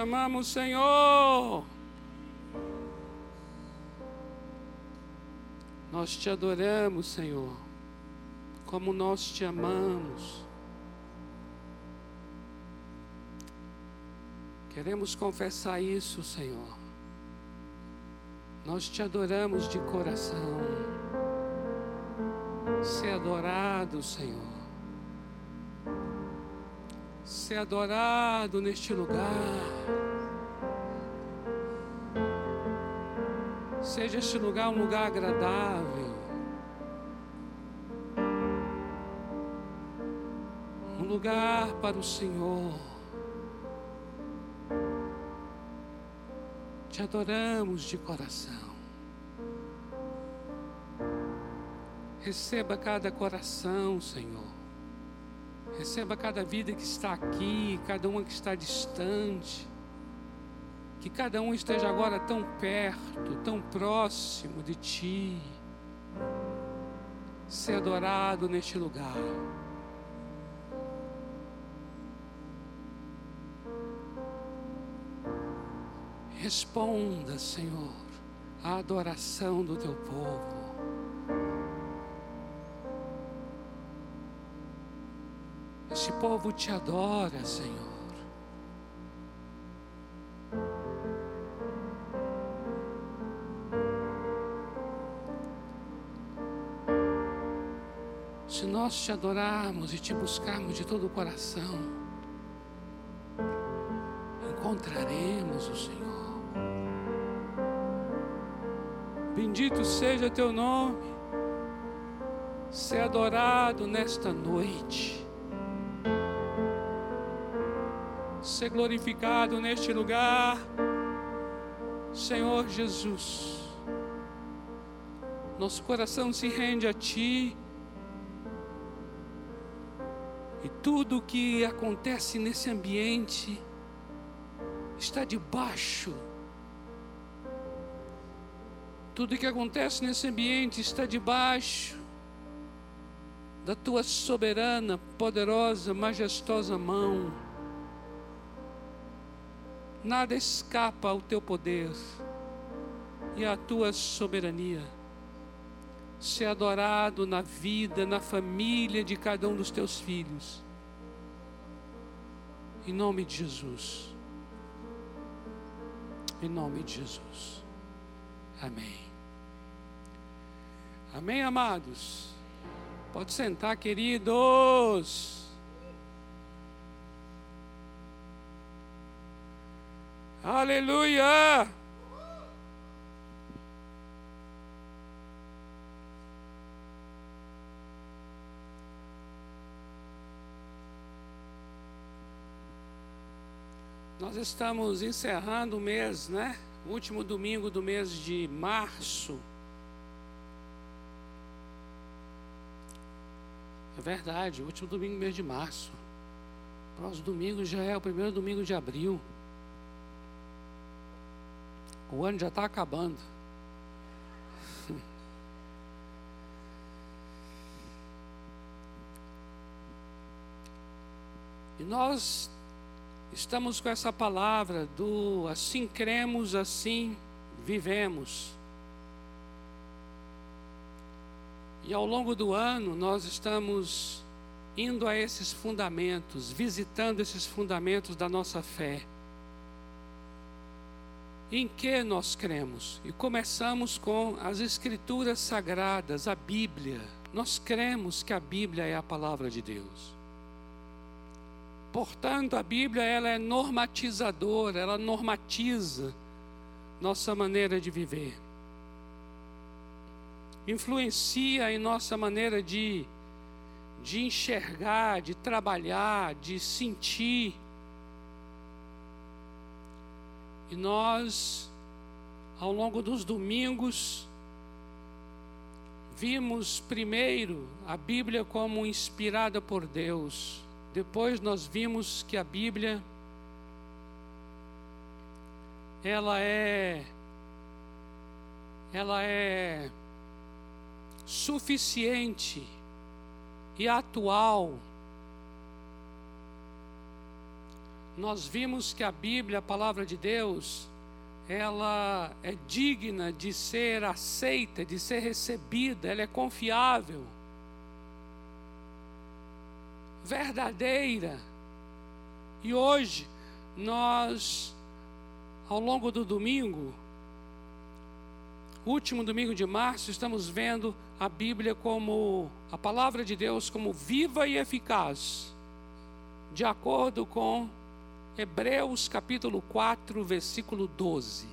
amamos, Senhor. Nós te adoramos, Senhor. Como nós te amamos. Queremos confessar isso, Senhor. Nós te adoramos de coração. Ser adorado, Senhor. Ser adorado neste lugar. Seja este lugar um lugar agradável. Um lugar para o Senhor. Te adoramos de coração. Receba cada coração, Senhor. Receba cada vida que está aqui, cada uma que está distante. Que cada um esteja agora tão perto, tão próximo de Ti. Ser adorado neste lugar. Responda, Senhor, à adoração do teu povo. Este povo te adora, Senhor. Se nós te adorarmos e te buscarmos de todo o coração, encontraremos o Senhor. Bendito seja teu nome, ser adorado nesta noite, ser glorificado neste lugar, Senhor Jesus. Nosso coração se rende a Ti. E tudo o que acontece nesse ambiente está debaixo. Tudo que acontece nesse ambiente está debaixo da tua soberana, poderosa, majestosa mão. Nada escapa ao teu poder e à tua soberania ser adorado na vida, na família de cada um dos teus filhos. Em nome de Jesus. Em nome de Jesus. Amém. Amém, amados. Pode sentar, queridos. Aleluia. Nós estamos encerrando o mês, né? Último domingo do mês de março. É verdade, último domingo do mês de março. Próximo domingo já é o primeiro domingo de abril. O ano já está acabando. E nós estamos com essa palavra do assim cremos, assim vivemos. E ao longo do ano nós estamos indo a esses fundamentos, visitando esses fundamentos da nossa fé. Em que nós cremos? E começamos com as Escrituras Sagradas, a Bíblia. Nós cremos que a Bíblia é a palavra de Deus. Portanto, a Bíblia ela é normatizadora, ela normatiza nossa maneira de viver. Influencia em nossa maneira de, de enxergar, de trabalhar, de sentir. E nós, ao longo dos domingos, vimos primeiro a Bíblia como inspirada por Deus Depois nós vimos que a Bíblia ela é ela é suficiente e atual. Nós vimos que a Bíblia, a palavra de Deus, ela é digna de ser aceita, de ser recebida, ela é confiável, verdadeira. E hoje nós, ao longo do domingo, último domingo de março, estamos vendo a Bíblia como a palavra de Deus como viva e eficaz, de acordo com Hebreus capítulo 4, versículo 12.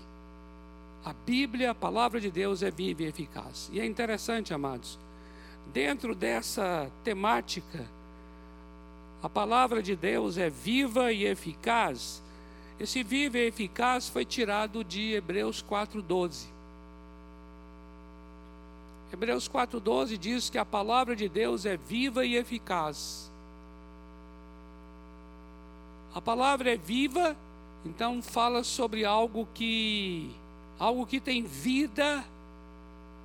A Bíblia, a palavra de Deus é viva e eficaz. E é interessante, amados, dentro dessa temática, a palavra de Deus é viva e eficaz. Esse viva e eficaz foi tirado de Hebreus 4:12. Hebreus 4,12 diz que a palavra de Deus é viva e eficaz. A palavra é viva, então fala sobre algo que algo que tem vida,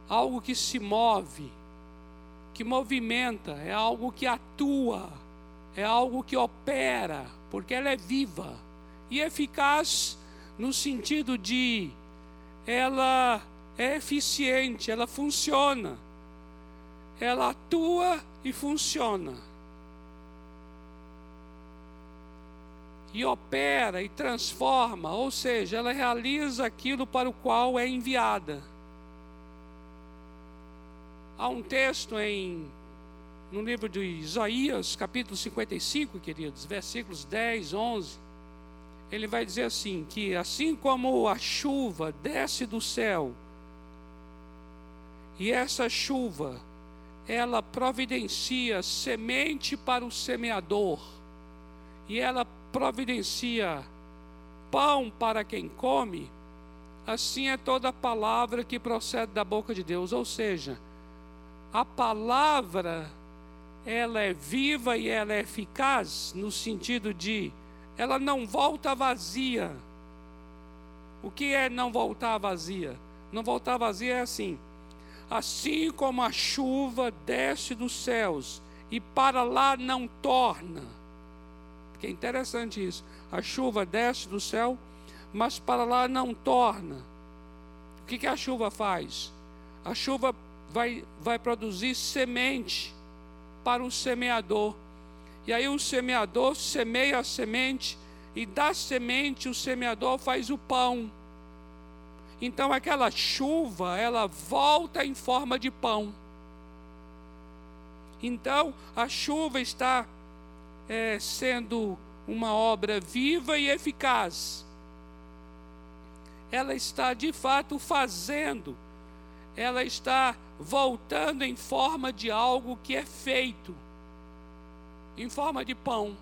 algo que se move, que movimenta, é algo que atua, é algo que opera, porque ela é viva e eficaz no sentido de ela é eficiente, ela funciona. Ela atua e funciona. E opera e transforma, ou seja, ela realiza aquilo para o qual é enviada. Há um texto em no livro de Isaías, capítulo 55, queridos, versículos 10, 11. Ele vai dizer assim: que assim como a chuva desce do céu e essa chuva, ela providencia semente para o semeador, e ela providencia pão para quem come, assim é toda palavra que procede da boca de Deus. Ou seja, a palavra, ela é viva e ela é eficaz, no sentido de, ela não volta vazia. O que é não voltar vazia? Não voltar vazia é assim assim como a chuva desce dos céus e para lá não torna. Que é interessante isso. A chuva desce do céu, mas para lá não torna. O que, que a chuva faz? A chuva vai, vai produzir semente para o semeador. E aí o semeador semeia a semente, e da semente o semeador faz o pão. Então aquela chuva, ela volta em forma de pão. Então a chuva está é, sendo uma obra viva e eficaz. Ela está de fato fazendo, ela está voltando em forma de algo que é feito, em forma de pão.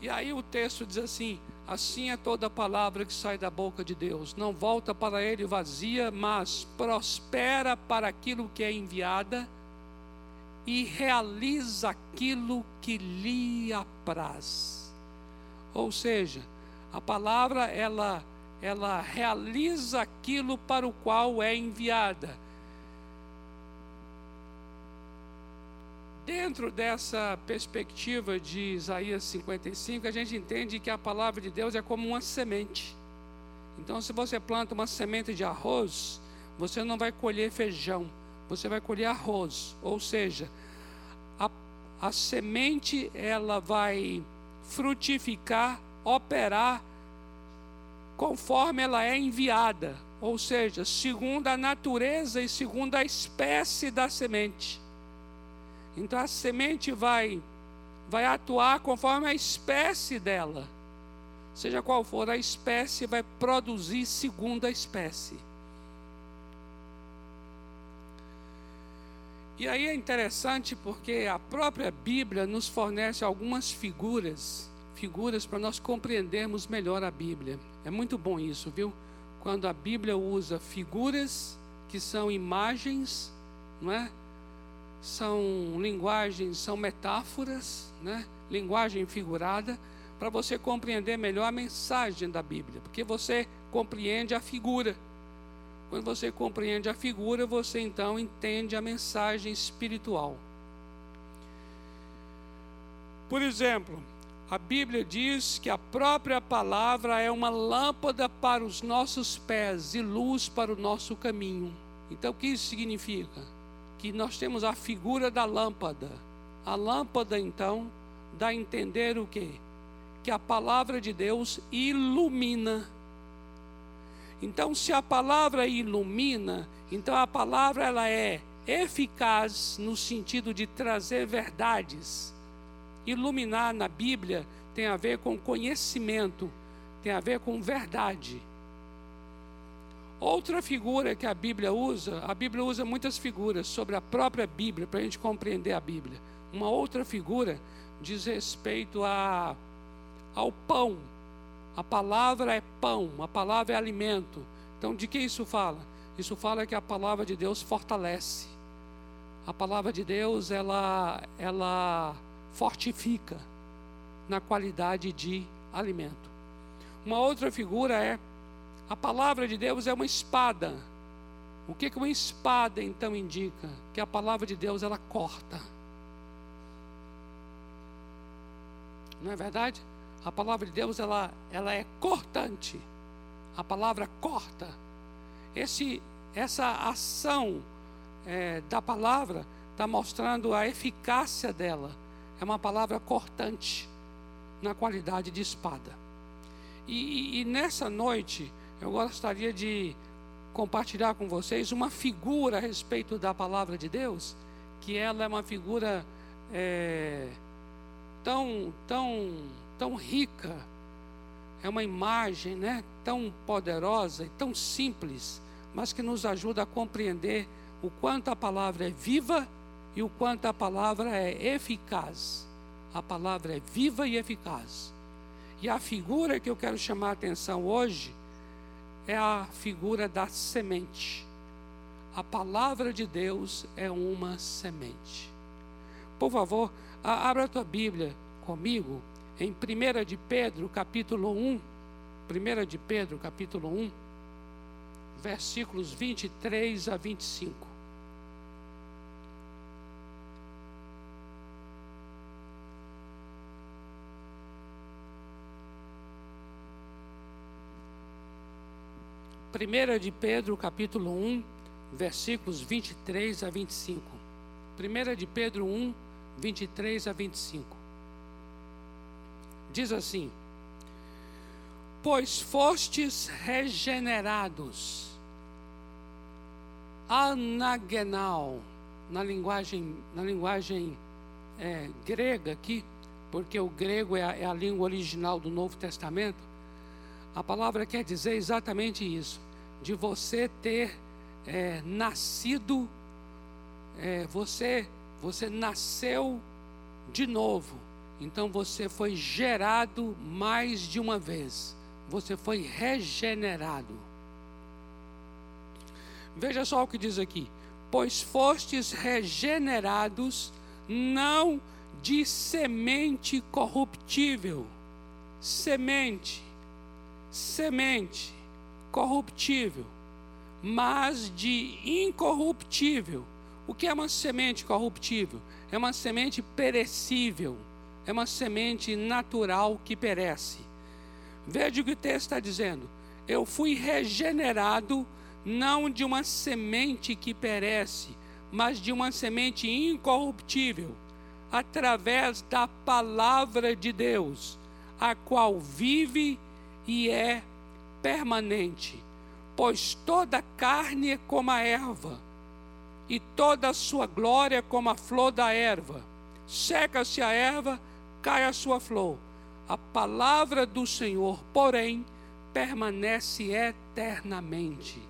E aí o texto diz assim: Assim é toda palavra que sai da boca de Deus, não volta para ele vazia, mas prospera para aquilo que é enviada e realiza aquilo que lhe apraz. Ou seja, a palavra ela ela realiza aquilo para o qual é enviada. Dentro dessa perspectiva de Isaías 55, a gente entende que a palavra de Deus é como uma semente. Então, se você planta uma semente de arroz, você não vai colher feijão, você vai colher arroz. Ou seja, a, a semente ela vai frutificar, operar conforme ela é enviada, ou seja, segundo a natureza e segundo a espécie da semente. Então a semente vai vai atuar conforme a espécie dela. Seja qual for a espécie, vai produzir segundo a espécie. E aí é interessante porque a própria Bíblia nos fornece algumas figuras, figuras para nós compreendermos melhor a Bíblia. É muito bom isso, viu? Quando a Bíblia usa figuras que são imagens, não é? são linguagens, são metáforas, né? linguagem figurada para você compreender melhor a mensagem da Bíblia, porque você compreende a figura. Quando você compreende a figura, você então entende a mensagem espiritual. Por exemplo, a Bíblia diz que a própria palavra é uma lâmpada para os nossos pés e luz para o nosso caminho. Então, o que isso significa? Que nós temos a figura da lâmpada. A lâmpada, então, dá a entender o quê? Que a palavra de Deus ilumina. Então, se a palavra ilumina, então a palavra ela é eficaz no sentido de trazer verdades. Iluminar na Bíblia tem a ver com conhecimento, tem a ver com verdade. Outra figura que a Bíblia usa, a Bíblia usa muitas figuras sobre a própria Bíblia para a gente compreender a Bíblia. Uma outra figura diz respeito a, ao pão. A palavra é pão, a palavra é alimento. Então, de que isso fala? Isso fala que a palavra de Deus fortalece. A palavra de Deus, ela, ela fortifica na qualidade de alimento. Uma outra figura é a palavra de Deus é uma espada. O que, que uma espada então indica? Que a palavra de Deus ela corta. Não é verdade? A palavra de Deus ela, ela é cortante. A palavra corta. Esse, essa ação é, da palavra está mostrando a eficácia dela. É uma palavra cortante na qualidade de espada. E, e, nessa noite eu gostaria de compartilhar com vocês uma figura a respeito da palavra de Deus, que ela é uma figura é, tão, tão, tão rica, é uma imagem né, tão poderosa e tão simples, mas que nos ajuda a compreender o quanto a palavra é viva e o quanto a palavra é eficaz. A palavra é viva e eficaz. E a figura que eu quero chamar a atenção hoje é a figura da semente. A palavra de Deus é uma semente. Por favor, abra a tua Bíblia comigo em 1 de Pedro, capítulo 1. 1 de Pedro, capítulo 1, versículos 23 a 25. 1 de Pedro, capítulo 1, versículos 23 a 25. 1 de Pedro 1, 23 a 25. Diz assim: Pois fostes regenerados, anagenal, na linguagem, na linguagem é, grega aqui, porque o grego é a, é a língua original do Novo Testamento, a palavra quer dizer exatamente isso, de você ter é, nascido, é, você, você nasceu de novo. Então você foi gerado mais de uma vez. Você foi regenerado. Veja só o que diz aqui: Pois fostes regenerados, não de semente corruptível, semente semente corruptível, mas de incorruptível. O que é uma semente corruptível? É uma semente perecível, é uma semente natural que perece. Veja o que o texto está dizendo. Eu fui regenerado não de uma semente que perece, mas de uma semente incorruptível, através da palavra de Deus, a qual vive e é permanente, pois toda carne é como a erva, e toda a sua glória é como a flor da erva. Seca-se a erva, cai a sua flor. A palavra do Senhor, porém, permanece eternamente.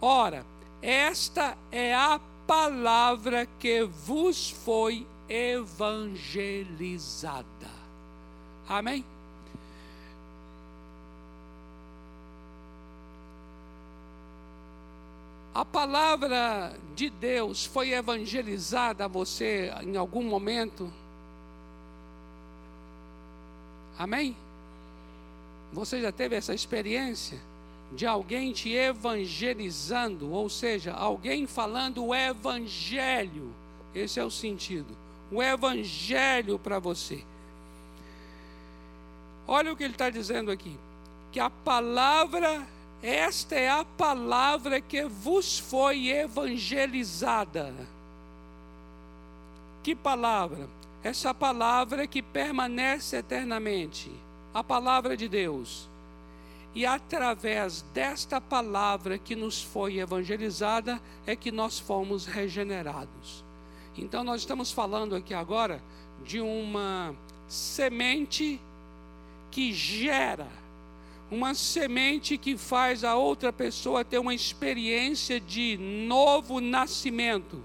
Ora, esta é a palavra que vos foi evangelizada. Amém? A palavra de Deus foi evangelizada a você em algum momento? Amém? Você já teve essa experiência de alguém te evangelizando, ou seja, alguém falando o evangelho? Esse é o sentido. O evangelho para você. Olha o que ele está dizendo aqui: que a palavra, esta é a palavra que vos foi evangelizada. Que palavra? Essa palavra que permanece eternamente, a palavra de Deus. E através desta palavra que nos foi evangelizada é que nós fomos regenerados. Então nós estamos falando aqui agora de uma semente que gera, uma semente que faz a outra pessoa ter uma experiência de novo nascimento.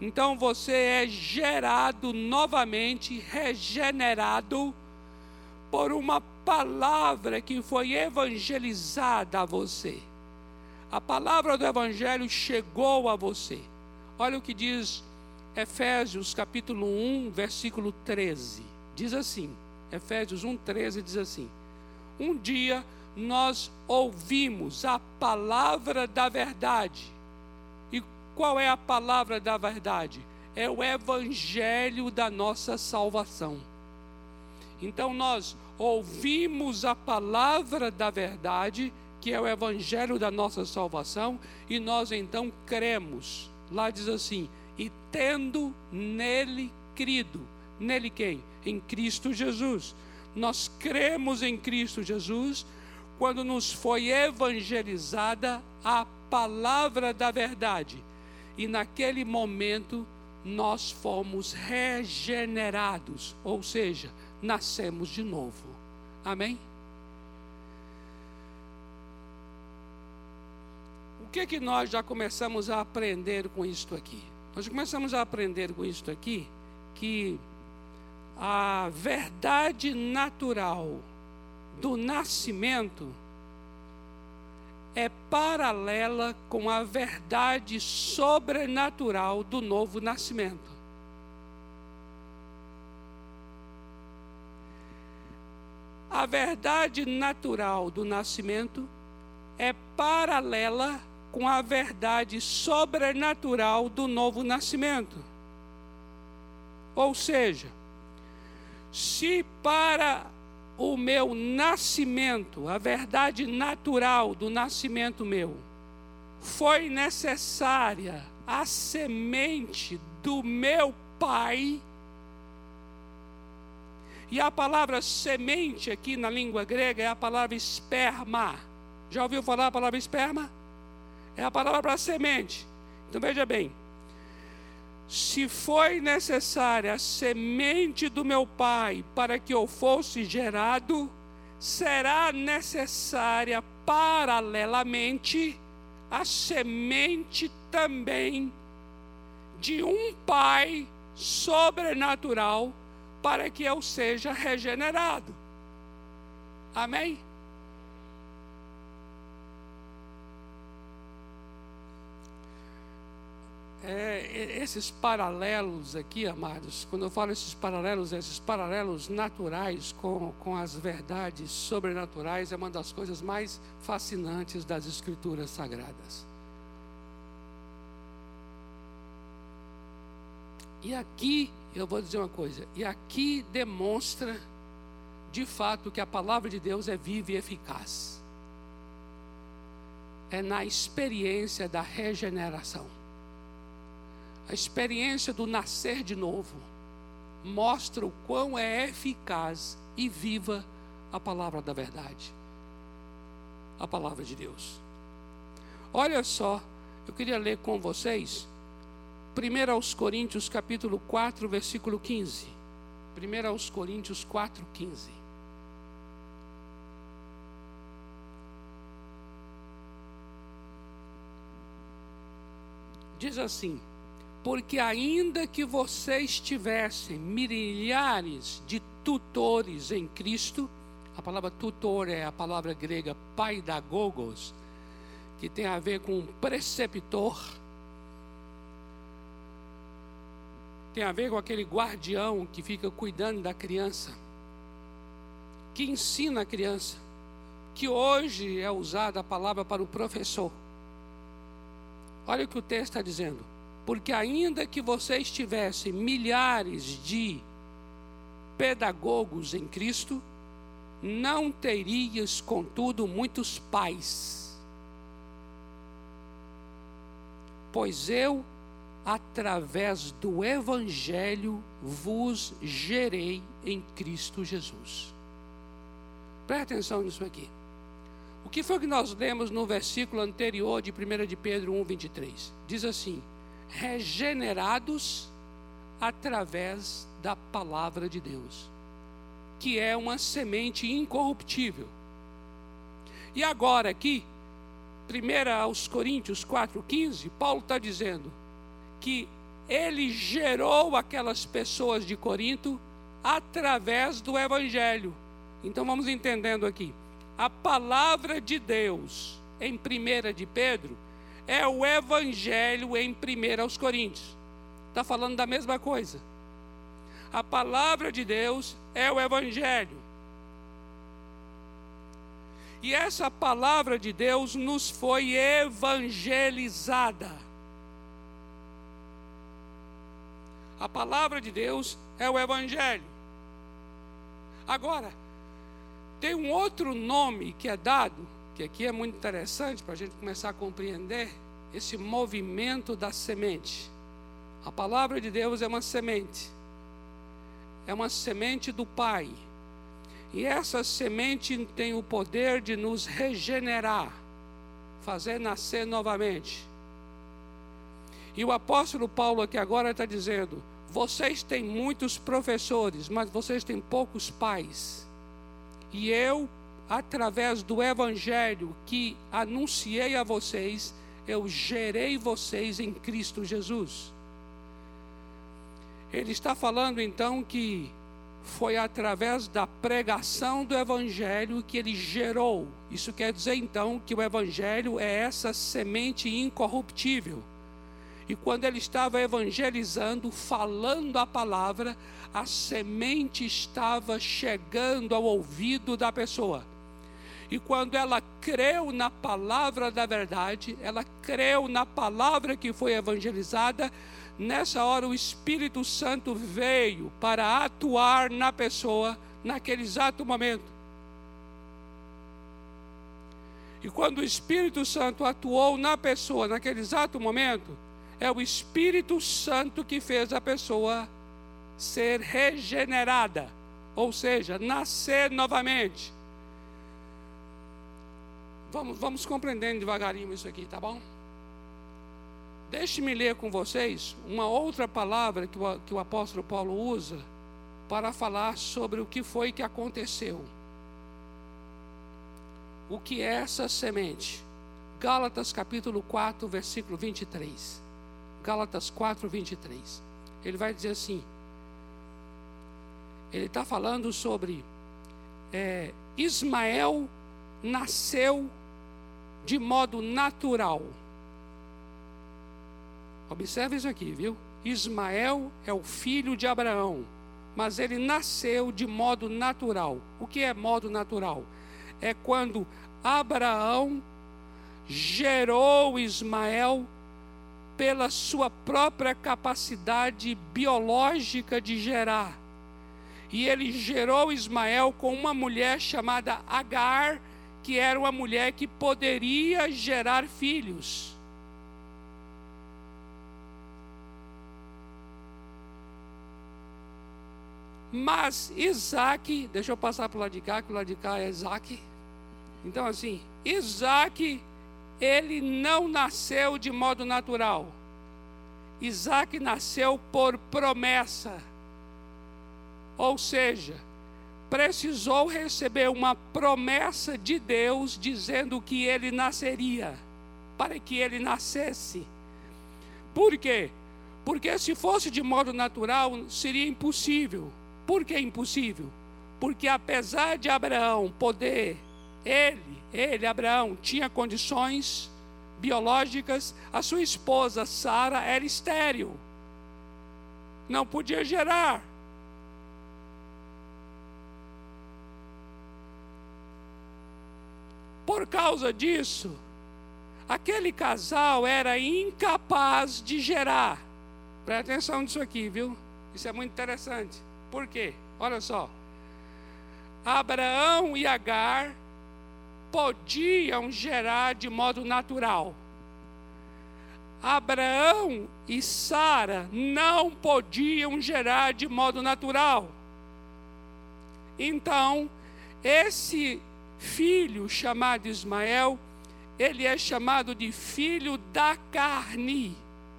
Então você é gerado novamente, regenerado por uma palavra que foi evangelizada a você. A palavra do evangelho chegou a você. Olha o que diz Efésios capítulo 1, versículo 13. Diz assim: Efésios 1,13 diz assim: Um dia nós ouvimos a palavra da verdade. Qual é a palavra da verdade? É o evangelho da nossa salvação. Então nós ouvimos a palavra da verdade, que é o evangelho da nossa salvação, e nós então cremos. Lá diz assim: e tendo nele crido. Nele quem? em Cristo Jesus. Nós cremos em Cristo Jesus quando nos foi evangelizada a palavra da verdade. E naquele momento nós fomos regenerados, ou seja, nascemos de novo. Amém? O que que nós já começamos a aprender com isto aqui? Nós começamos a aprender com isto aqui que a verdade natural do nascimento é paralela com a verdade sobrenatural do novo nascimento. A verdade natural do nascimento é paralela com a verdade sobrenatural do novo nascimento. Ou seja, se para o meu nascimento, a verdade natural do nascimento meu, foi necessária a semente do meu pai, e a palavra semente aqui na língua grega é a palavra esperma. Já ouviu falar a palavra esperma? É a palavra para semente. Então veja bem, se foi necessária a semente do meu pai para que eu fosse gerado, será necessária paralelamente a semente também de um pai sobrenatural para que eu seja regenerado. Amém? É, esses paralelos aqui, amados, quando eu falo esses paralelos, esses paralelos naturais com, com as verdades sobrenaturais, é uma das coisas mais fascinantes das Escrituras Sagradas. E aqui, eu vou dizer uma coisa, e aqui demonstra, de fato, que a palavra de Deus é viva e eficaz. É na experiência da regeneração. A experiência do nascer de novo mostra o quão é eficaz e viva a palavra da verdade. A palavra de Deus. Olha só, eu queria ler com vocês 1 aos Coríntios capítulo 4, versículo 15. 1 aos Coríntios 4, 15. Diz assim: porque ainda que vocês tivessem milhares de tutores em Cristo, a palavra tutor é a palavra grega paidagogos, que tem a ver com preceptor, tem a ver com aquele guardião que fica cuidando da criança. que ensina a criança, que hoje é usada a palavra para o professor. Olha o que o texto está dizendo. Porque ainda que vocês tivessem milhares de pedagogos em Cristo, não terias, contudo, muitos pais. Pois eu, através do Evangelho, vos gerei em Cristo Jesus. Preste atenção nisso aqui. O que foi que nós lemos no versículo anterior de 1 de Pedro 1, 23? Diz assim: regenerados através da palavra de Deus, que é uma semente incorruptível. E agora aqui, 1 aos Coríntios 4,15, Paulo está dizendo que ele gerou aquelas pessoas de Corinto através do Evangelho. Então vamos entendendo aqui. A palavra de Deus em 1 de Pedro é o Evangelho em 1 aos Coríntios. Está falando da mesma coisa. A palavra de Deus é o Evangelho. E essa palavra de Deus nos foi evangelizada. A palavra de Deus é o Evangelho. Agora, tem um outro nome que é dado, que aqui é muito interessante para a gente começar a compreender esse movimento da semente. A palavra de Deus é uma semente é uma semente do Pai. E essa semente tem o poder de nos regenerar, fazer nascer novamente. E o apóstolo Paulo aqui agora está dizendo: vocês têm muitos professores, mas vocês têm poucos pais. E eu, através do evangelho que anunciei a vocês, eu gerei vocês em Cristo Jesus. Ele está falando então que foi através da pregação do Evangelho que ele gerou. Isso quer dizer então que o Evangelho é essa semente incorruptível. E quando ele estava evangelizando, falando a palavra, a semente estava chegando ao ouvido da pessoa. E quando ela creu na palavra da verdade, ela creu na palavra que foi evangelizada, Nessa hora, o Espírito Santo veio para atuar na pessoa naquele exato momento. E quando o Espírito Santo atuou na pessoa naquele exato momento, é o Espírito Santo que fez a pessoa ser regenerada, ou seja, nascer novamente. Vamos, vamos compreendendo devagarinho isso aqui, tá bom? Deixe-me ler com vocês uma outra palavra que o, que o apóstolo Paulo usa para falar sobre o que foi que aconteceu. O que é essa semente? Gálatas capítulo 4, versículo 23. Gálatas 4, 23. Ele vai dizer assim: ele está falando sobre é, Ismael nasceu de modo natural. Observe isso aqui, viu? Ismael é o filho de Abraão, mas ele nasceu de modo natural. O que é modo natural? É quando Abraão gerou Ismael pela sua própria capacidade biológica de gerar. E ele gerou Ismael com uma mulher chamada Agar, que era uma mulher que poderia gerar filhos. Mas Isaac, deixa eu passar para o lado de cá, que o lado de cá é Isaac. Então, assim, Isaac, ele não nasceu de modo natural. Isaac nasceu por promessa. Ou seja, precisou receber uma promessa de Deus dizendo que ele nasceria, para que ele nascesse. Por quê? Porque se fosse de modo natural, seria impossível. Por que impossível? Porque apesar de Abraão poder, ele, ele, Abraão, tinha condições biológicas, a sua esposa Sara era estéril. Não podia gerar. Por causa disso, aquele casal era incapaz de gerar. Presta atenção nisso aqui, viu? Isso é muito interessante. Por quê? Olha só. Abraão e Agar podiam gerar de modo natural. Abraão e Sara não podiam gerar de modo natural. Então, esse filho chamado Ismael, ele é chamado de filho da carne.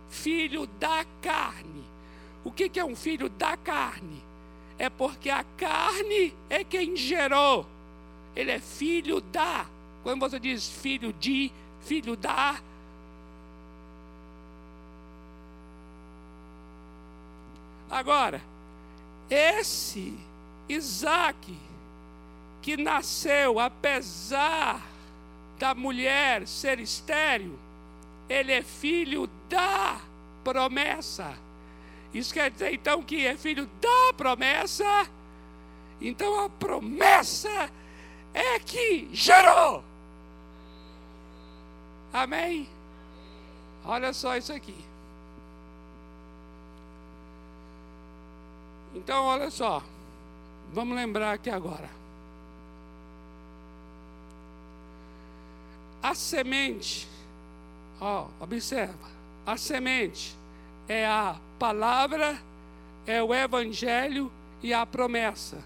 Filho da carne. O que é um filho da carne? É porque a carne é quem gerou. Ele é filho da. Quando você diz filho de, filho da. Agora, esse Isaac, que nasceu apesar da mulher ser estéril, ele é filho da promessa. Isso quer dizer então que é filho da promessa. Então a promessa é que gerou. Amém? Olha só isso aqui. Então, olha só. Vamos lembrar aqui agora. A semente, ó, observa, a semente é a palavra, é o evangelho e a promessa.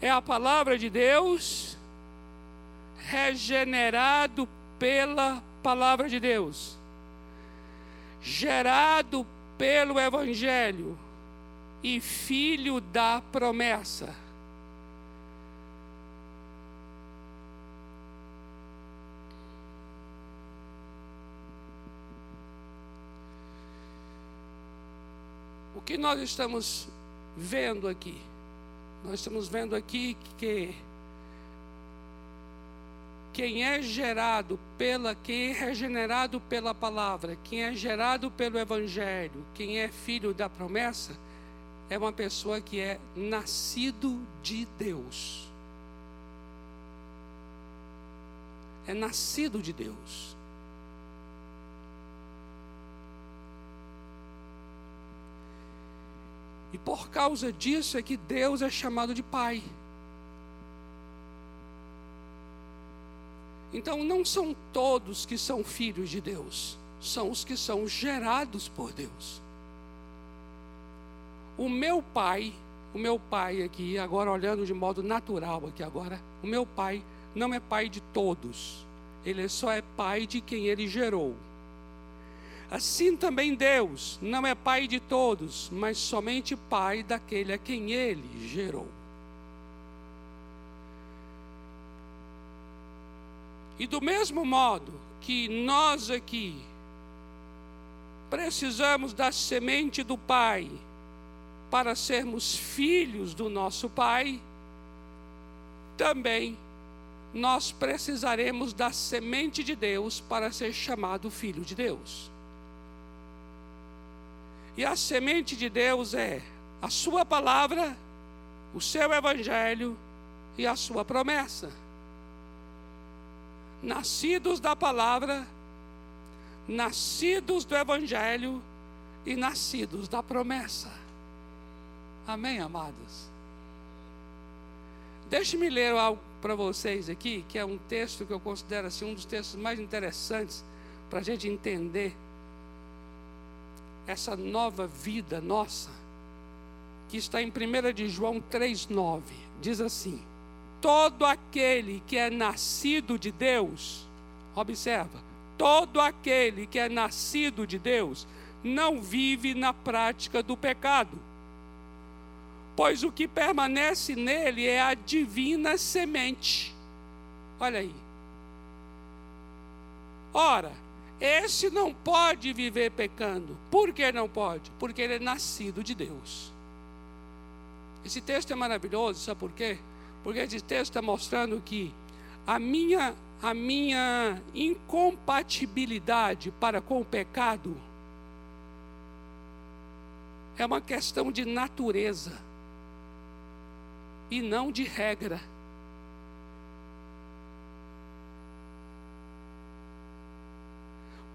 É a palavra de Deus regenerado pela palavra de Deus, gerado pelo Evangelho e filho da promessa. O que nós estamos vendo aqui? Nós estamos vendo aqui que quem é gerado pela, quem é regenerado pela palavra, quem é gerado pelo evangelho, quem é filho da promessa, é uma pessoa que é nascido de Deus. É nascido de Deus. E por causa disso é que Deus é chamado de Pai. Então, não são todos que são filhos de Deus, são os que são gerados por Deus. O meu pai, o meu pai aqui, agora olhando de modo natural aqui agora, o meu pai não é pai de todos, ele só é pai de quem ele gerou. Assim também Deus não é pai de todos, mas somente pai daquele a quem ele gerou. E do mesmo modo que nós aqui precisamos da semente do Pai para sermos filhos do nosso Pai, também nós precisaremos da semente de Deus para ser chamado filho de Deus. E a semente de Deus é a Sua palavra, o seu Evangelho e a Sua promessa nascidos da palavra, nascidos do Evangelho e nascidos da promessa. Amém, amados? Deixe-me ler algo para vocês aqui, que é um texto que eu considero assim, um dos textos mais interessantes para a gente entender essa nova vida nossa, que está em 1 de João 3,9. Diz assim: todo aquele que é nascido de Deus, observa, todo aquele que é nascido de Deus não vive na prática do pecado, pois o que permanece nele é a divina semente. Olha aí. Ora, esse não pode viver pecando. Por que não pode? Porque ele é nascido de Deus. Esse texto é maravilhoso, sabe por quê? Porque esse texto está mostrando que a minha, a minha incompatibilidade para com o pecado é uma questão de natureza e não de regra.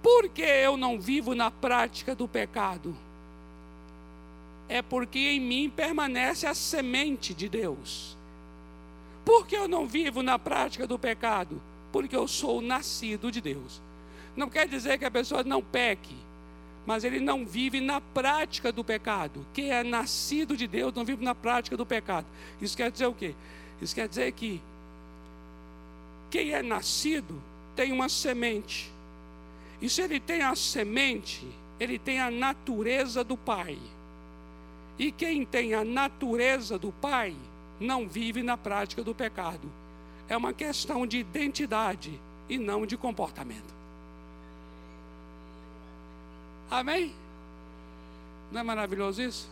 Por que eu não vivo na prática do pecado? É porque em mim permanece a semente de Deus. Por que eu não vivo na prática do pecado? Porque eu sou nascido de Deus. Não quer dizer que a pessoa não peque, mas ele não vive na prática do pecado. Quem é nascido de Deus não vive na prática do pecado. Isso quer dizer o quê? Isso quer dizer que quem é nascido tem uma semente. E se ele tem a semente, ele tem a natureza do Pai. E quem tem a natureza do Pai não vive na prática do pecado. É uma questão de identidade e não de comportamento. Amém? Não é maravilhoso isso?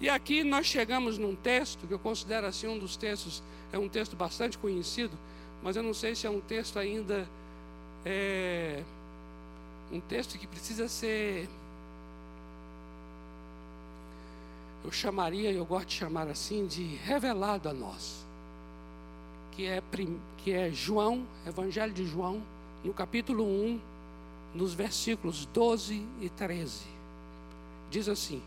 E aqui nós chegamos num texto que eu considero assim um dos textos, é um texto bastante conhecido, mas eu não sei se é um texto ainda é, um texto que precisa ser eu chamaria, eu gosto de chamar assim, de revelado a nós que é, que é João, Evangelho de João, no capítulo 1, nos versículos 12 e 13. Diz assim: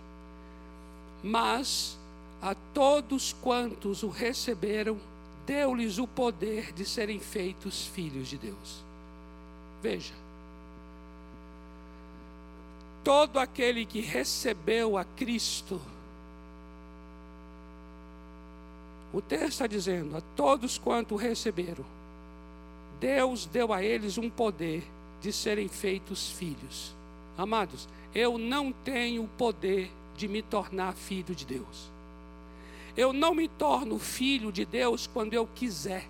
Mas a todos quantos o receberam, deu-lhes o poder de serem feitos filhos de Deus. Veja, todo aquele que recebeu a Cristo, O texto está dizendo: a todos quanto receberam, Deus deu a eles um poder de serem feitos filhos. Amados, eu não tenho o poder de me tornar filho de Deus. Eu não me torno filho de Deus quando eu quiser.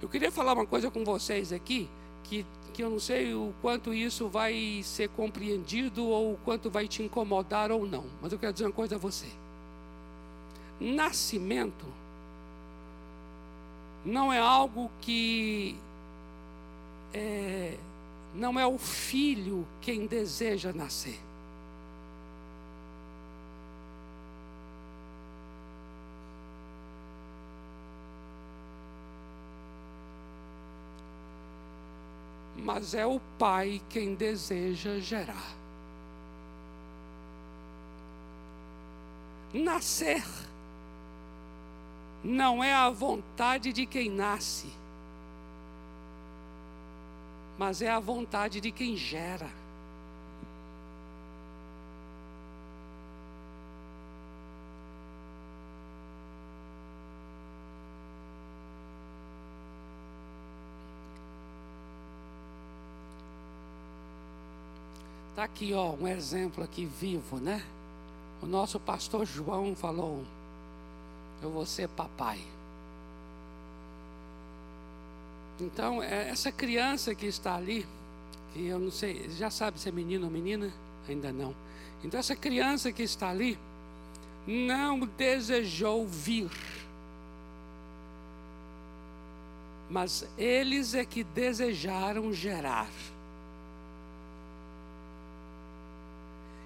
Eu queria falar uma coisa com vocês aqui, que, que eu não sei o quanto isso vai ser compreendido ou o quanto vai te incomodar ou não, mas eu quero dizer uma coisa a você nascimento não é algo que é, não é o filho quem deseja nascer. Mas é o pai quem deseja gerar. Nascer não é a vontade de quem nasce, mas é a vontade de quem gera. Está aqui, ó, um exemplo aqui vivo, né? O nosso pastor João falou eu vou ser papai. Então, é, essa criança que está ali, que eu não sei, já sabe se é menino ou menina? Ainda não. Então, essa criança que está ali, não desejou vir. Mas eles é que desejaram gerar.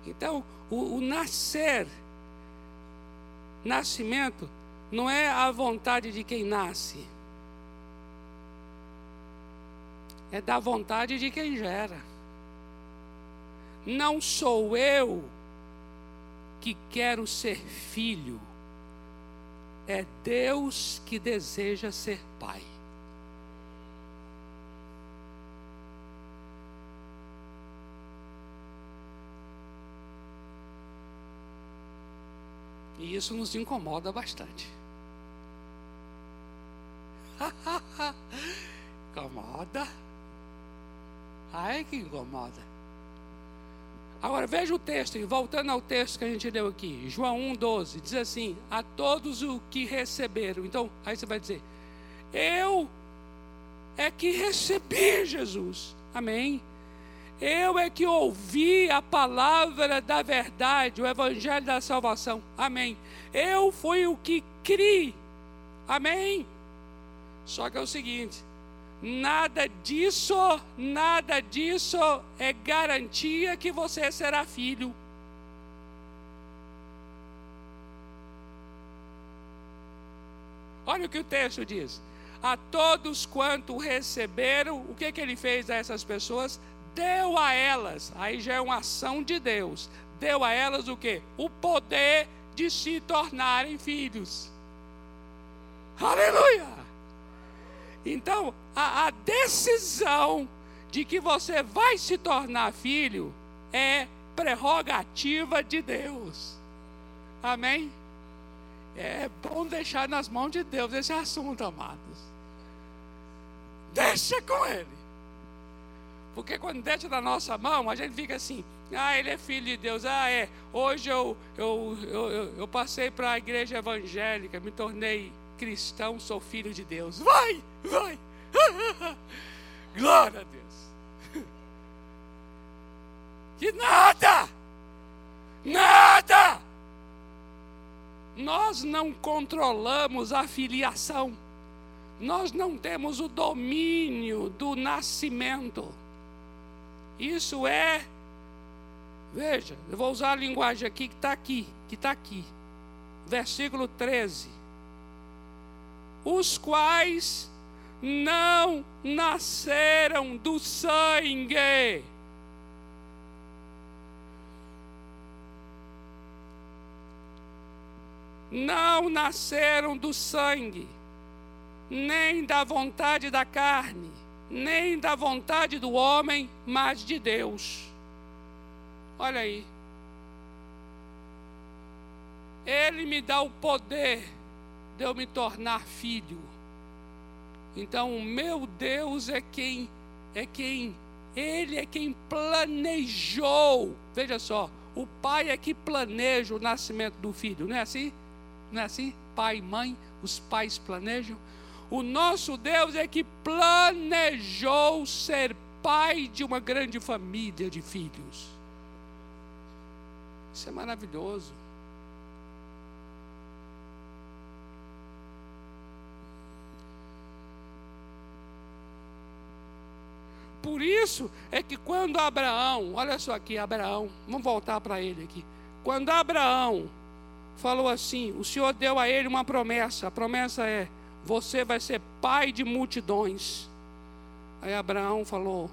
Então, o, o nascer, nascimento, não é a vontade de quem nasce, é da vontade de quem gera. Não sou eu que quero ser filho, é Deus que deseja ser pai. E isso nos incomoda bastante. incomoda. Ai que incomoda. Agora veja o texto, voltando ao texto que a gente deu aqui, João 1,12, diz assim: A todos o que receberam. Então, aí você vai dizer: Eu é que recebi Jesus. Amém. Eu é que ouvi a palavra da verdade, o evangelho da salvação. Amém. Eu fui o que criei. Amém. Só que é o seguinte: nada disso, nada disso é garantia que você será filho. Olha o que o texto diz. A todos quanto receberam, o que, que ele fez a essas pessoas? Deu a elas, aí já é uma ação de Deus. Deu a elas o que? O poder de se tornarem filhos. Aleluia! Então, a, a decisão de que você vai se tornar filho é prerrogativa de Deus. Amém? É bom deixar nas mãos de Deus esse assunto, amados. Deixa com Ele. Porque quando deixa na nossa mão, a gente fica assim: ah, ele é filho de Deus. Ah, é. Hoje eu, eu, eu, eu, eu passei para a igreja evangélica, me tornei cristão, sou filho de Deus. Vai, vai. Glória a Deus. Que nada, nada nós não controlamos a filiação, nós não temos o domínio do nascimento. Isso é, veja, eu vou usar a linguagem aqui que está aqui, que está aqui, versículo 13. Os quais não nasceram do sangue. Não nasceram do sangue, nem da vontade da carne, nem da vontade do homem, mas de Deus. Olha aí. Ele me dá o poder de eu me tornar filho. Então, o meu Deus é quem é quem ele é quem planejou. Veja só, o pai é que planeja o nascimento do filho, não é assim? Não é assim? Pai e mãe, os pais planejam. O nosso Deus é que planejou ser pai de uma grande família de filhos. Isso é maravilhoso. Por isso é que quando Abraão, olha só aqui, Abraão, vamos voltar para ele aqui. Quando Abraão falou assim: o Senhor deu a ele uma promessa. A promessa é: você vai ser pai de multidões. Aí Abraão falou.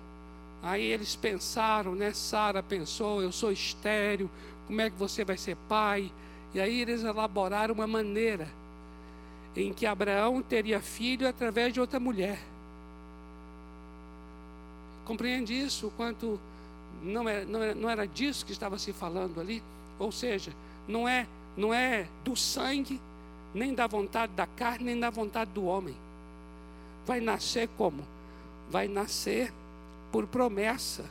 Aí eles pensaram, né? Sara pensou: eu sou estéreo, como é que você vai ser pai? E aí eles elaboraram uma maneira em que Abraão teria filho através de outra mulher. Compreende isso? O quanto não era, não, era, não era disso que estava se falando ali? Ou seja, não é não é do sangue, nem da vontade da carne, nem da vontade do homem. Vai nascer como? Vai nascer por promessa,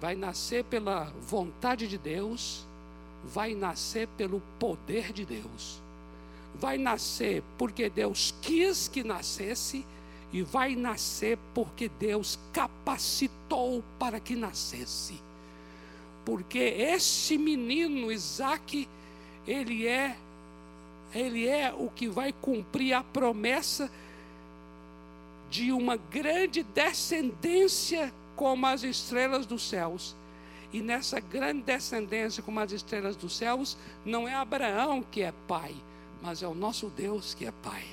vai nascer pela vontade de Deus, vai nascer pelo poder de Deus. Vai nascer porque Deus quis que nascesse e vai nascer porque Deus capacitou para que nascesse. Porque esse menino Isaac ele é ele é o que vai cumprir a promessa de uma grande descendência como as estrelas dos céus. E nessa grande descendência como as estrelas dos céus, não é Abraão que é pai, mas é o nosso Deus que é pai.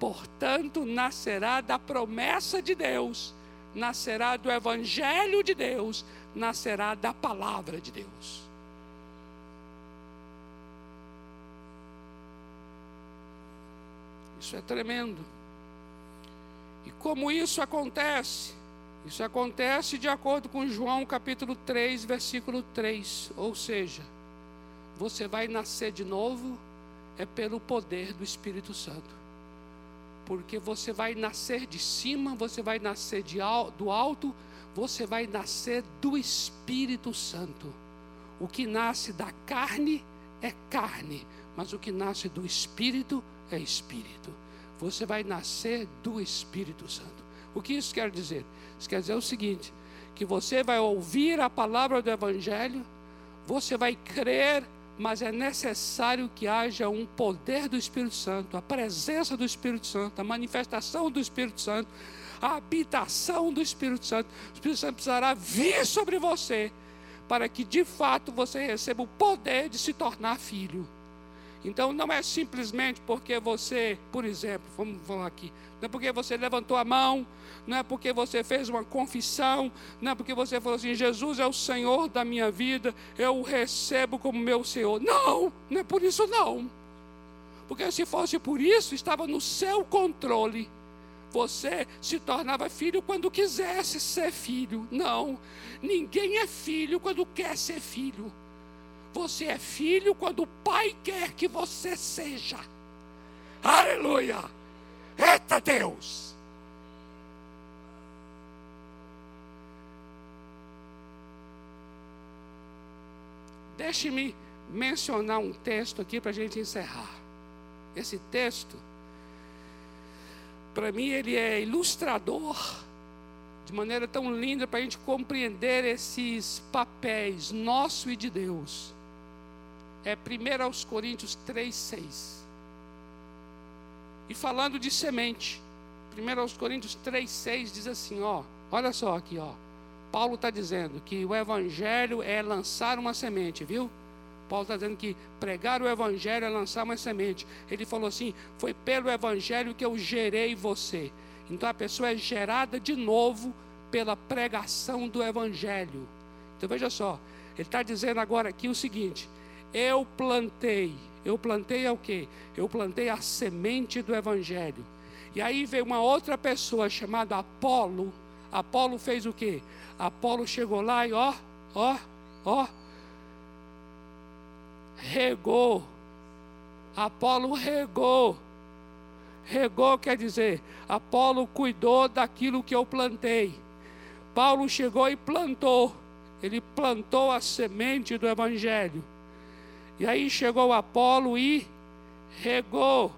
Portanto, nascerá da promessa de Deus, nascerá do evangelho de Deus, nascerá da palavra de Deus. Isso é tremendo. E como isso acontece? Isso acontece de acordo com João capítulo 3, versículo 3. Ou seja, você vai nascer de novo é pelo poder do Espírito Santo. Porque você vai nascer de cima, você vai nascer de, do alto, você vai nascer do Espírito Santo. O que nasce da carne é carne, mas o que nasce do Espírito é Espírito. Você vai nascer do Espírito Santo. O que isso quer dizer? Isso quer dizer o seguinte: que você vai ouvir a palavra do Evangelho, você vai crer, mas é necessário que haja um poder do Espírito Santo, a presença do Espírito Santo, a manifestação do Espírito Santo, a habitação do Espírito Santo. O Espírito Santo precisará vir sobre você para que de fato você receba o poder de se tornar filho. Então não é simplesmente porque você, por exemplo, vamos falar aqui, não é porque você levantou a mão, não é porque você fez uma confissão, não é porque você falou assim: Jesus é o Senhor da minha vida, eu o recebo como meu Senhor. Não, não é por isso não. Porque se fosse por isso, estava no seu controle. Você se tornava filho quando quisesse ser filho. Não, ninguém é filho quando quer ser filho. Você é filho quando o Pai quer que você seja. Aleluia! Eita Deus! Deixe-me mencionar um texto aqui para a gente encerrar. Esse texto, para mim, ele é ilustrador de maneira tão linda para a gente compreender esses papéis nosso e de Deus é 1 aos Coríntios 3, 6. E falando de semente, 1 aos Coríntios 3, 6 diz assim, ó, olha só aqui, ó. Paulo está dizendo que o evangelho é lançar uma semente, viu? Paulo está dizendo que pregar o evangelho é lançar uma semente. Ele falou assim: foi pelo evangelho que eu gerei você. Então a pessoa é gerada de novo pela pregação do evangelho. Então veja só, ele está dizendo agora aqui o seguinte: eu plantei. Eu plantei é o quê? Eu plantei a semente do evangelho. E aí veio uma outra pessoa chamada Apolo. Apolo fez o quê? Apolo chegou lá e ó, ó, ó, regou. Apolo regou. Regou quer dizer, Apolo cuidou daquilo que eu plantei. Paulo chegou e plantou. Ele plantou a semente do evangelho. E aí chegou o Apolo e regou.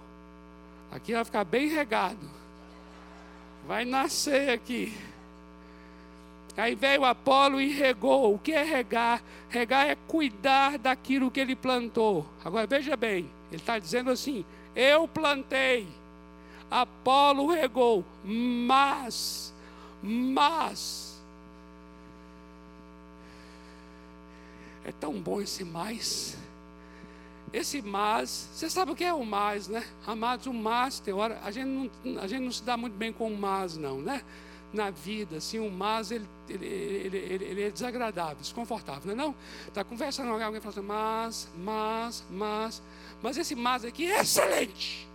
Aqui vai ficar bem regado. Vai nascer aqui. Aí veio Apolo e regou. O que é regar? Regar é cuidar daquilo que ele plantou. Agora veja bem, ele está dizendo assim: eu plantei, Apolo regou, mas, mas, é tão bom esse mais. Esse mas, você sabe o que é o mas, né? Amados, o mas, tem hora, a gente, não, a gente não se dá muito bem com o mas, não, né? Na vida, assim, o mas, ele, ele, ele, ele, é desagradável, desconfortável, não é não? Está conversando com alguém e fala assim, mas, mas, mas, mas esse mas aqui é excelente.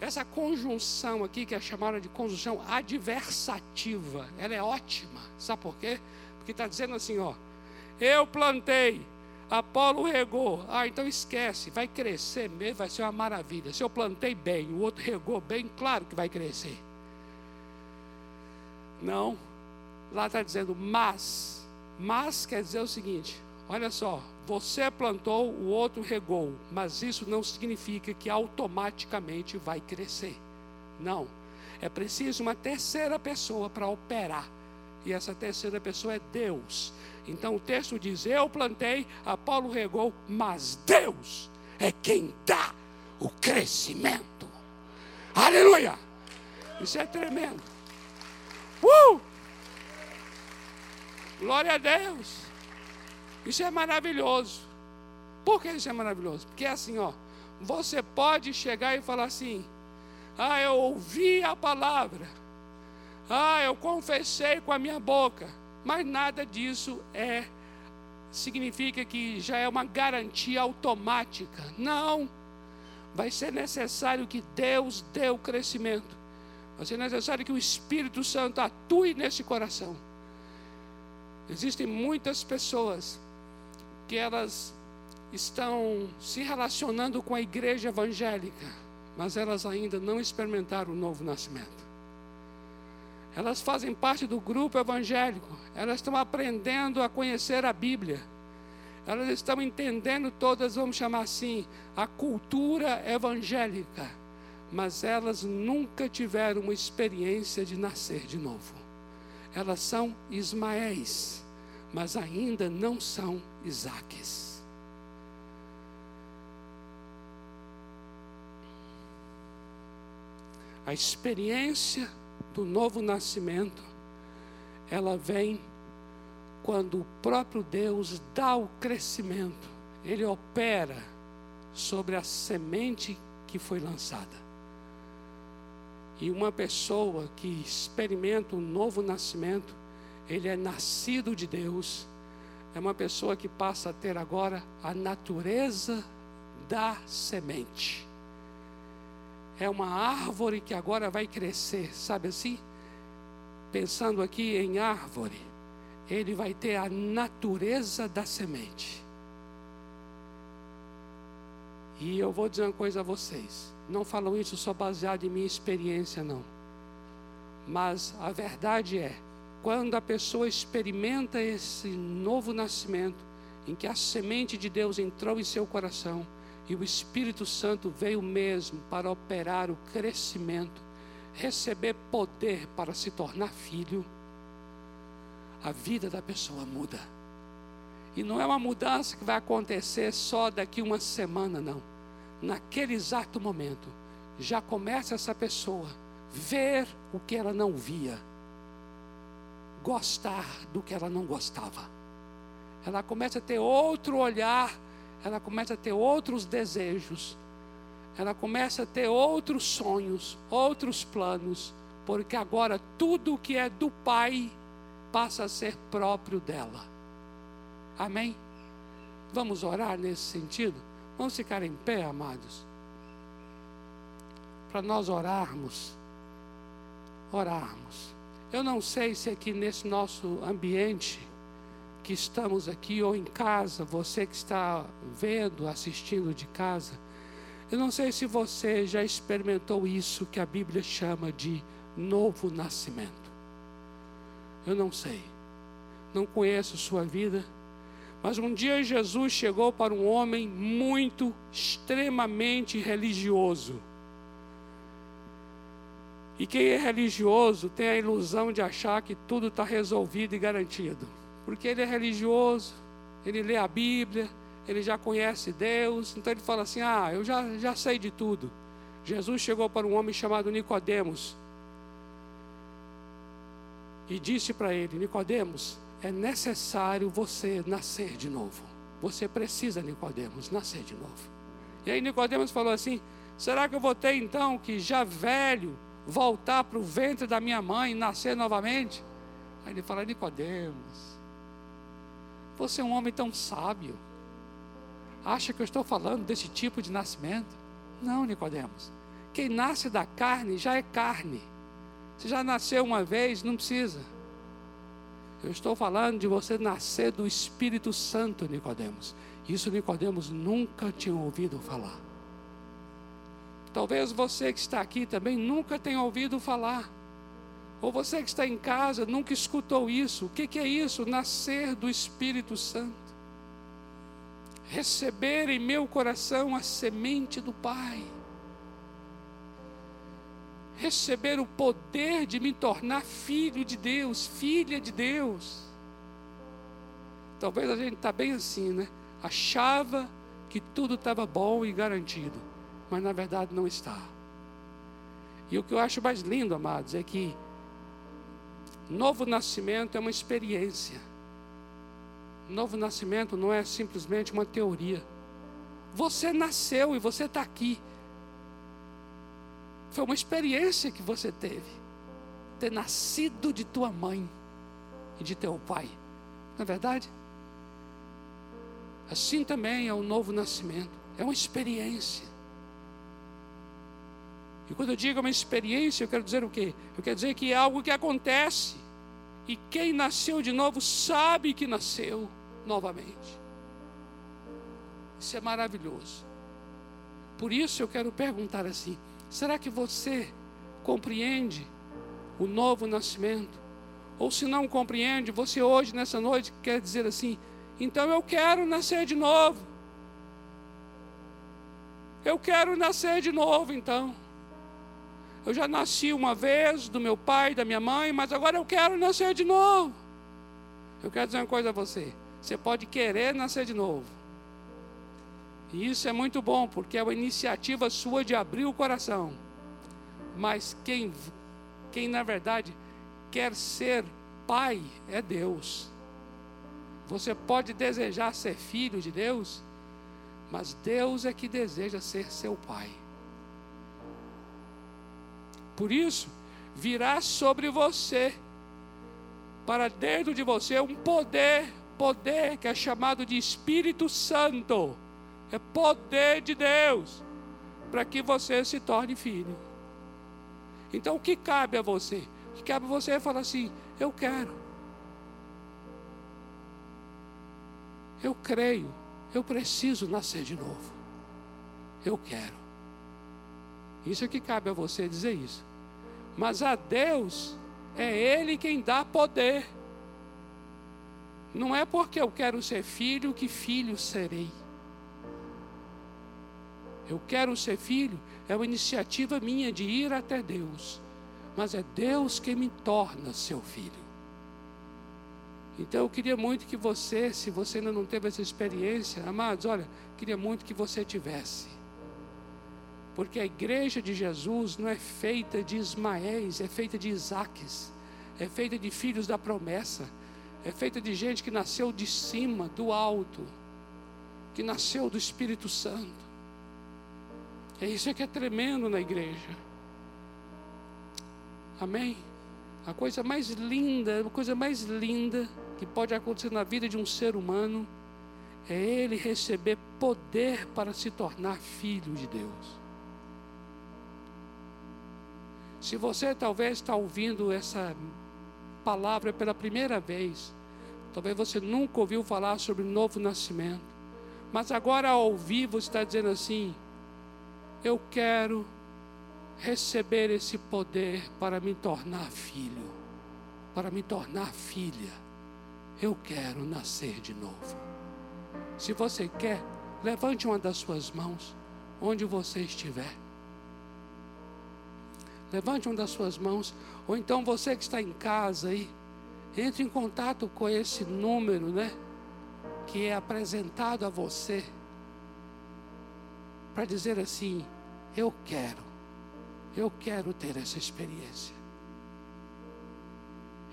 Essa conjunção aqui, que é chamada de conjunção adversativa, ela é ótima. Sabe por quê? Porque está dizendo assim, ó, eu plantei, Apolo regou. Ah, então esquece, vai crescer mesmo, vai ser uma maravilha. Se eu plantei bem, o outro regou bem, claro que vai crescer. Não, lá está dizendo mas. Mas quer dizer o seguinte: olha só, você plantou, o outro regou, mas isso não significa que automaticamente vai crescer. Não, é preciso uma terceira pessoa para operar, e essa terceira pessoa é Deus. Então o texto diz: Eu plantei, Apolo regou, mas Deus é quem dá o crescimento. Aleluia! Isso é tremendo. Uh! Glória a Deus. Isso é maravilhoso. Por que isso é maravilhoso? Porque é assim, ó. Você pode chegar e falar assim: Ah, eu ouvi a palavra. Ah, eu confessei com a minha boca mas nada disso é significa que já é uma garantia automática. Não. Vai ser necessário que Deus dê o crescimento. Vai ser necessário que o Espírito Santo atue nesse coração. Existem muitas pessoas que elas estão se relacionando com a igreja evangélica, mas elas ainda não experimentaram o novo nascimento. Elas fazem parte do grupo evangélico. Elas estão aprendendo a conhecer a Bíblia. Elas estão entendendo todas, vamos chamar assim, a cultura evangélica. Mas elas nunca tiveram uma experiência de nascer de novo. Elas são Ismaéis, mas ainda não são Isaques. a experiência do novo nascimento, ela vem quando o próprio Deus dá o crescimento, ele opera sobre a semente que foi lançada. E uma pessoa que experimenta um novo nascimento, ele é nascido de Deus, é uma pessoa que passa a ter agora a natureza da semente. É uma árvore que agora vai crescer, sabe assim? Pensando aqui em árvore, ele vai ter a natureza da semente. E eu vou dizer uma coisa a vocês. Não falo isso só baseado em minha experiência, não. Mas a verdade é, quando a pessoa experimenta esse novo nascimento, em que a semente de Deus entrou em seu coração e o Espírito Santo veio mesmo para operar o crescimento, receber poder para se tornar filho, a vida da pessoa muda. E não é uma mudança que vai acontecer só daqui uma semana, não. Naquele exato momento, já começa essa pessoa ver o que ela não via gostar do que ela não gostava. Ela começa a ter outro olhar, ela começa a ter outros desejos, ela começa a ter outros sonhos, outros planos, porque agora tudo que é do Pai passa a ser próprio dela. Amém? Vamos orar nesse sentido? Vamos ficar em pé, amados? Para nós orarmos, orarmos. Eu não sei se aqui nesse nosso ambiente que estamos aqui ou em casa, você que está vendo, assistindo de casa, eu não sei se você já experimentou isso que a Bíblia chama de novo nascimento. Eu não sei. Não conheço sua vida. Mas um dia Jesus chegou para um homem muito, extremamente religioso e quem é religioso tem a ilusão de achar que tudo está resolvido e garantido. Porque ele é religioso, ele lê a Bíblia, ele já conhece Deus, então ele fala assim: Ah, eu já, já sei de tudo. Jesus chegou para um homem chamado Nicodemos e disse para ele: Nicodemos, é necessário você nascer de novo. Você precisa, Nicodemos, nascer de novo. E aí Nicodemos falou assim: Será que eu vou ter então que já velho voltar para o ventre da minha mãe e nascer novamente? Aí ele fala: Nicodemos, você é um homem tão sábio. Acha que eu estou falando desse tipo de nascimento? Não, Nicodemos. Quem nasce da carne já é carne. Se já nasceu uma vez, não precisa. Eu estou falando de você nascer do Espírito Santo, Nicodemos. Isso Nicodemos nunca tinha ouvido falar. Talvez você que está aqui também nunca tenha ouvido falar. Ou você que está em casa nunca escutou isso. O que, é isso? Nascer do Espírito Santo. Receber em meu coração a semente do Pai. Receber o poder de me tornar filho de Deus, filha de Deus. Talvez a gente está bem assim, né? Achava que tudo estava bom e garantido mas na verdade não está. E o que eu acho mais lindo, amados, é que novo nascimento é uma experiência. Novo nascimento não é simplesmente uma teoria. Você nasceu e você está aqui. Foi uma experiência que você teve. Ter nascido de tua mãe e de teu pai. Não é verdade? Assim também é o novo nascimento. É uma experiência. E quando eu digo uma experiência, eu quero dizer o quê? Eu quero dizer que é algo que acontece. E quem nasceu de novo sabe que nasceu novamente. Isso é maravilhoso. Por isso eu quero perguntar assim: será que você compreende o novo nascimento? Ou se não compreende, você hoje, nessa noite, quer dizer assim: então eu quero nascer de novo. Eu quero nascer de novo, então. Eu já nasci uma vez do meu pai, da minha mãe, mas agora eu quero nascer de novo. Eu quero dizer uma coisa a você: você pode querer nascer de novo. E isso é muito bom, porque é uma iniciativa sua de abrir o coração. Mas quem, quem na verdade quer ser pai é Deus. Você pode desejar ser filho de Deus, mas Deus é que deseja ser seu pai. Por isso, virá sobre você, para dentro de você, um poder, poder que é chamado de Espírito Santo, é poder de Deus, para que você se torne filho. Então, o que cabe a você? O que cabe a você é falar assim: eu quero. Eu creio, eu preciso nascer de novo. Eu quero. Isso é que cabe a você dizer isso. Mas a Deus é Ele quem dá poder. Não é porque eu quero ser filho que filho serei. Eu quero ser filho, é uma iniciativa minha de ir até Deus. Mas é Deus quem me torna seu filho. Então eu queria muito que você, se você ainda não teve essa experiência, amados, olha, queria muito que você tivesse. Porque a igreja de Jesus não é feita de Ismaéis, é feita de Isaques, é feita de filhos da promessa, é feita de gente que nasceu de cima, do alto, que nasceu do Espírito Santo. É isso que é tremendo na igreja. Amém? A coisa mais linda, a coisa mais linda que pode acontecer na vida de um ser humano é ele receber poder para se tornar filho de Deus. Se você talvez está ouvindo essa palavra pela primeira vez, talvez você nunca ouviu falar sobre novo nascimento, mas agora ao ouvir você está dizendo assim: eu quero receber esse poder para me tornar filho, para me tornar filha. Eu quero nascer de novo. Se você quer, levante uma das suas mãos, onde você estiver. Levante uma das suas mãos. Ou então você que está em casa aí, entre em contato com esse número, né? Que é apresentado a você. Para dizer assim: Eu quero. Eu quero ter essa experiência.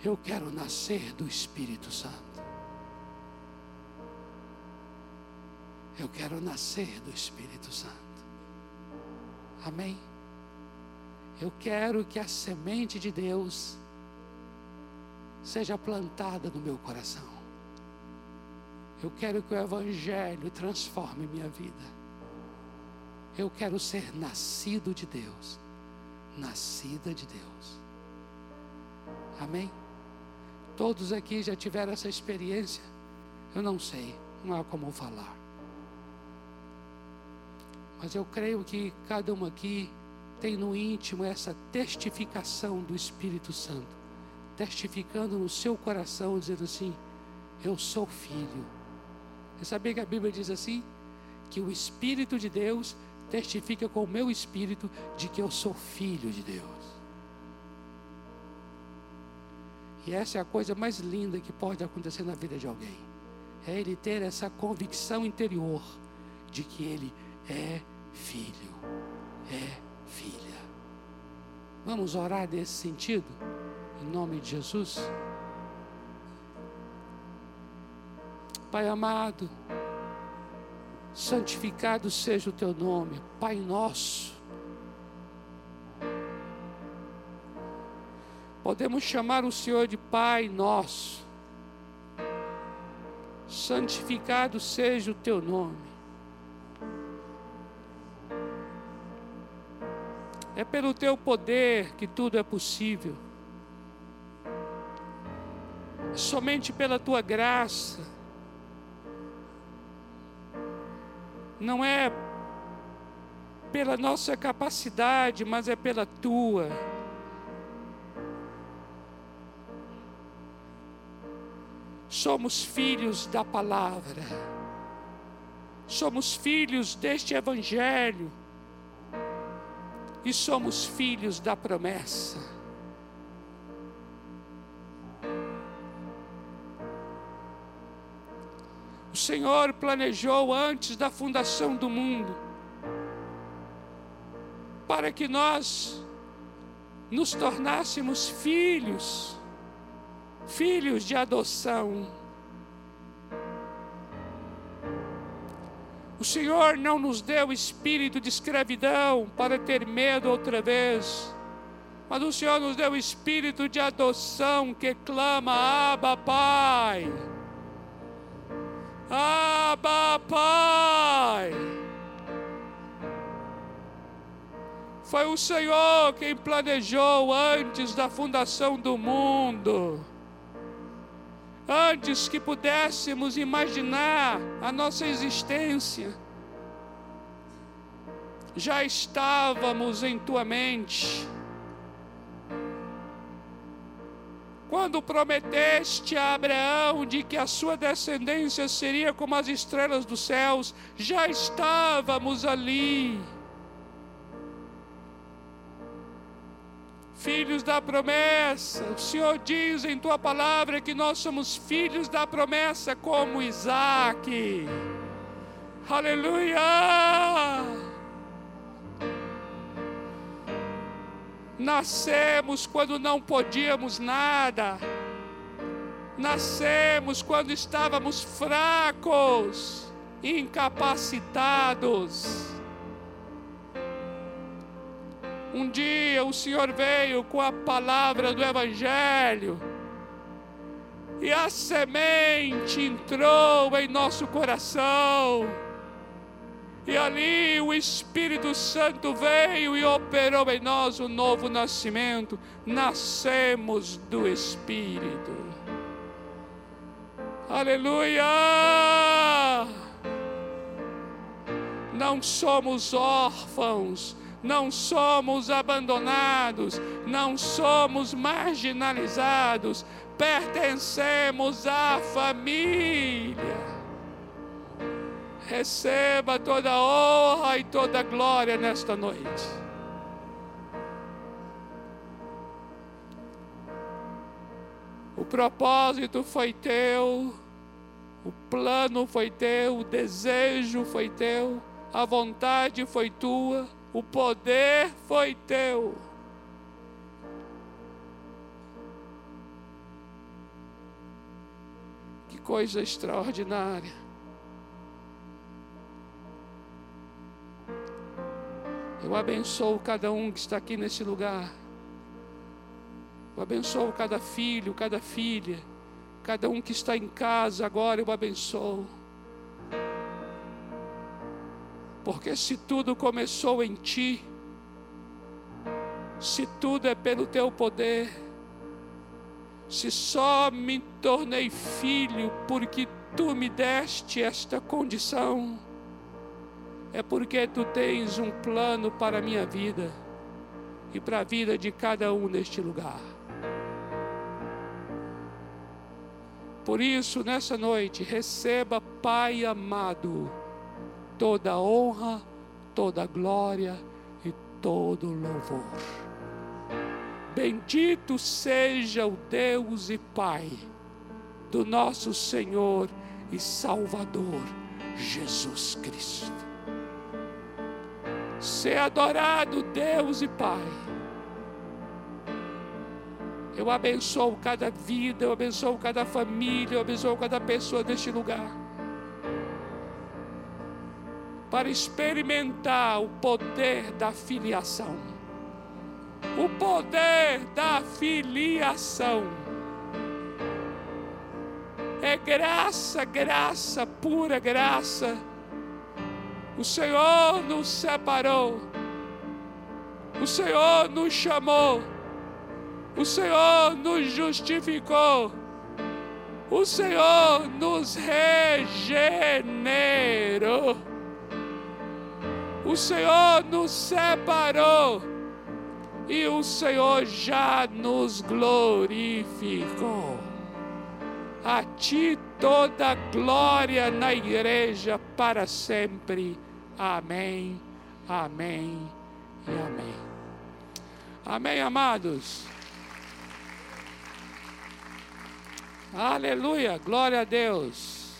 Eu quero nascer do Espírito Santo. Eu quero nascer do Espírito Santo. Amém? Eu quero que a semente de Deus seja plantada no meu coração. Eu quero que o Evangelho transforme minha vida. Eu quero ser nascido de Deus, nascida de Deus. Amém? Todos aqui já tiveram essa experiência? Eu não sei, não há como falar. Mas eu creio que cada um aqui tem no íntimo essa testificação do Espírito Santo, testificando no seu coração, dizendo assim: Eu sou filho. Você sabia que a Bíblia diz assim? Que o Espírito de Deus testifica com o meu espírito de que eu sou filho de Deus. E essa é a coisa mais linda que pode acontecer na vida de alguém. É ele ter essa convicção interior de que ele é filho. É filha. Vamos orar nesse sentido? Em nome de Jesus? Pai amado, santificado seja o teu nome, Pai nosso. Podemos chamar o Senhor de Pai nosso. Santificado seja o teu nome. É pelo teu poder que tudo é possível. Somente pela tua graça. Não é pela nossa capacidade, mas é pela tua. Somos filhos da palavra. Somos filhos deste evangelho e somos filhos da promessa. O Senhor planejou antes da fundação do mundo para que nós nos tornássemos filhos, filhos de adoção. O Senhor não nos deu espírito de escravidão para ter medo outra vez, mas o Senhor nos deu espírito de adoção que clama: Abba, Pai. Abba, Pai. Foi o Senhor quem planejou antes da fundação do mundo. Antes que pudéssemos imaginar a nossa existência, já estávamos em tua mente. Quando prometeste a Abraão de que a sua descendência seria como as estrelas dos céus, já estávamos ali. Filhos da promessa. O Senhor diz em tua palavra que nós somos filhos da promessa, como Isaac. Aleluia! Nascemos quando não podíamos nada. Nascemos quando estávamos fracos, incapacitados. Um dia o Senhor veio com a palavra do Evangelho, e a semente entrou em nosso coração, e ali o Espírito Santo veio e operou em nós o novo nascimento, nascemos do Espírito. Aleluia! Não somos órfãos, não somos abandonados, não somos marginalizados, pertencemos à família. Receba toda honra e toda glória nesta noite. O propósito foi teu, o plano foi teu, o desejo foi teu, a vontade foi tua o poder foi teu. Que coisa extraordinária. Eu abençoo cada um que está aqui nesse lugar. Eu abençoo cada filho, cada filha, cada um que está em casa agora, eu abençoo. Porque se tudo começou em ti, se tudo é pelo teu poder, se só me tornei filho porque tu me deste esta condição, é porque tu tens um plano para a minha vida e para a vida de cada um neste lugar. Por isso, nessa noite, receba, Pai amado, toda honra, toda glória e todo louvor. Bendito seja o Deus e Pai do nosso Senhor e Salvador Jesus Cristo. Ser adorado Deus e Pai. Eu abençoo cada vida, eu abençoo cada família, eu abençoo cada pessoa deste lugar para experimentar o poder da filiação. O poder da filiação. É graça, graça, pura graça. O Senhor nos separou. O Senhor nos chamou. O Senhor nos justificou. O Senhor nos regenerou o Senhor nos separou e o Senhor já nos glorificou. A ti toda glória na igreja para sempre. Amém, amém e amém. Amém, amados. Aleluia, glória a Deus.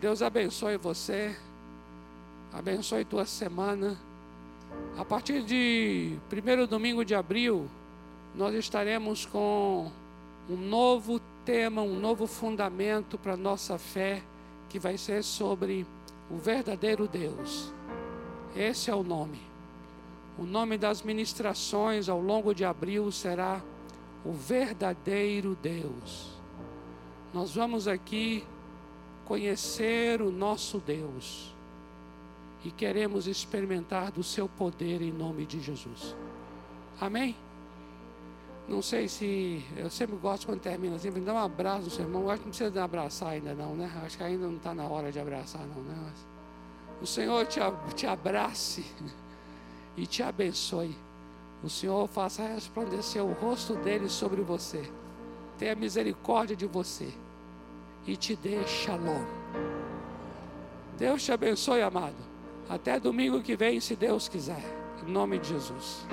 Deus abençoe você abençoe tua semana. A partir de primeiro domingo de abril, nós estaremos com um novo tema, um novo fundamento para nossa fé, que vai ser sobre o verdadeiro Deus. Esse é o nome. O nome das ministrações ao longo de abril será o verdadeiro Deus. Nós vamos aqui conhecer o nosso Deus e queremos experimentar do seu poder em nome de Jesus. Amém? Não sei se. Eu sempre gosto quando termina assim, dá um abraço no seu irmão. Eu acho que não precisa abraçar ainda, não, né? Acho que ainda não está na hora de abraçar, não, né? Mas o Senhor te, te abrace e te abençoe. O Senhor faça resplandecer o rosto dele sobre você, tenha misericórdia de você e te dê shalom. Deus te abençoe, amado. Até domingo que vem, se Deus quiser. Em nome de Jesus.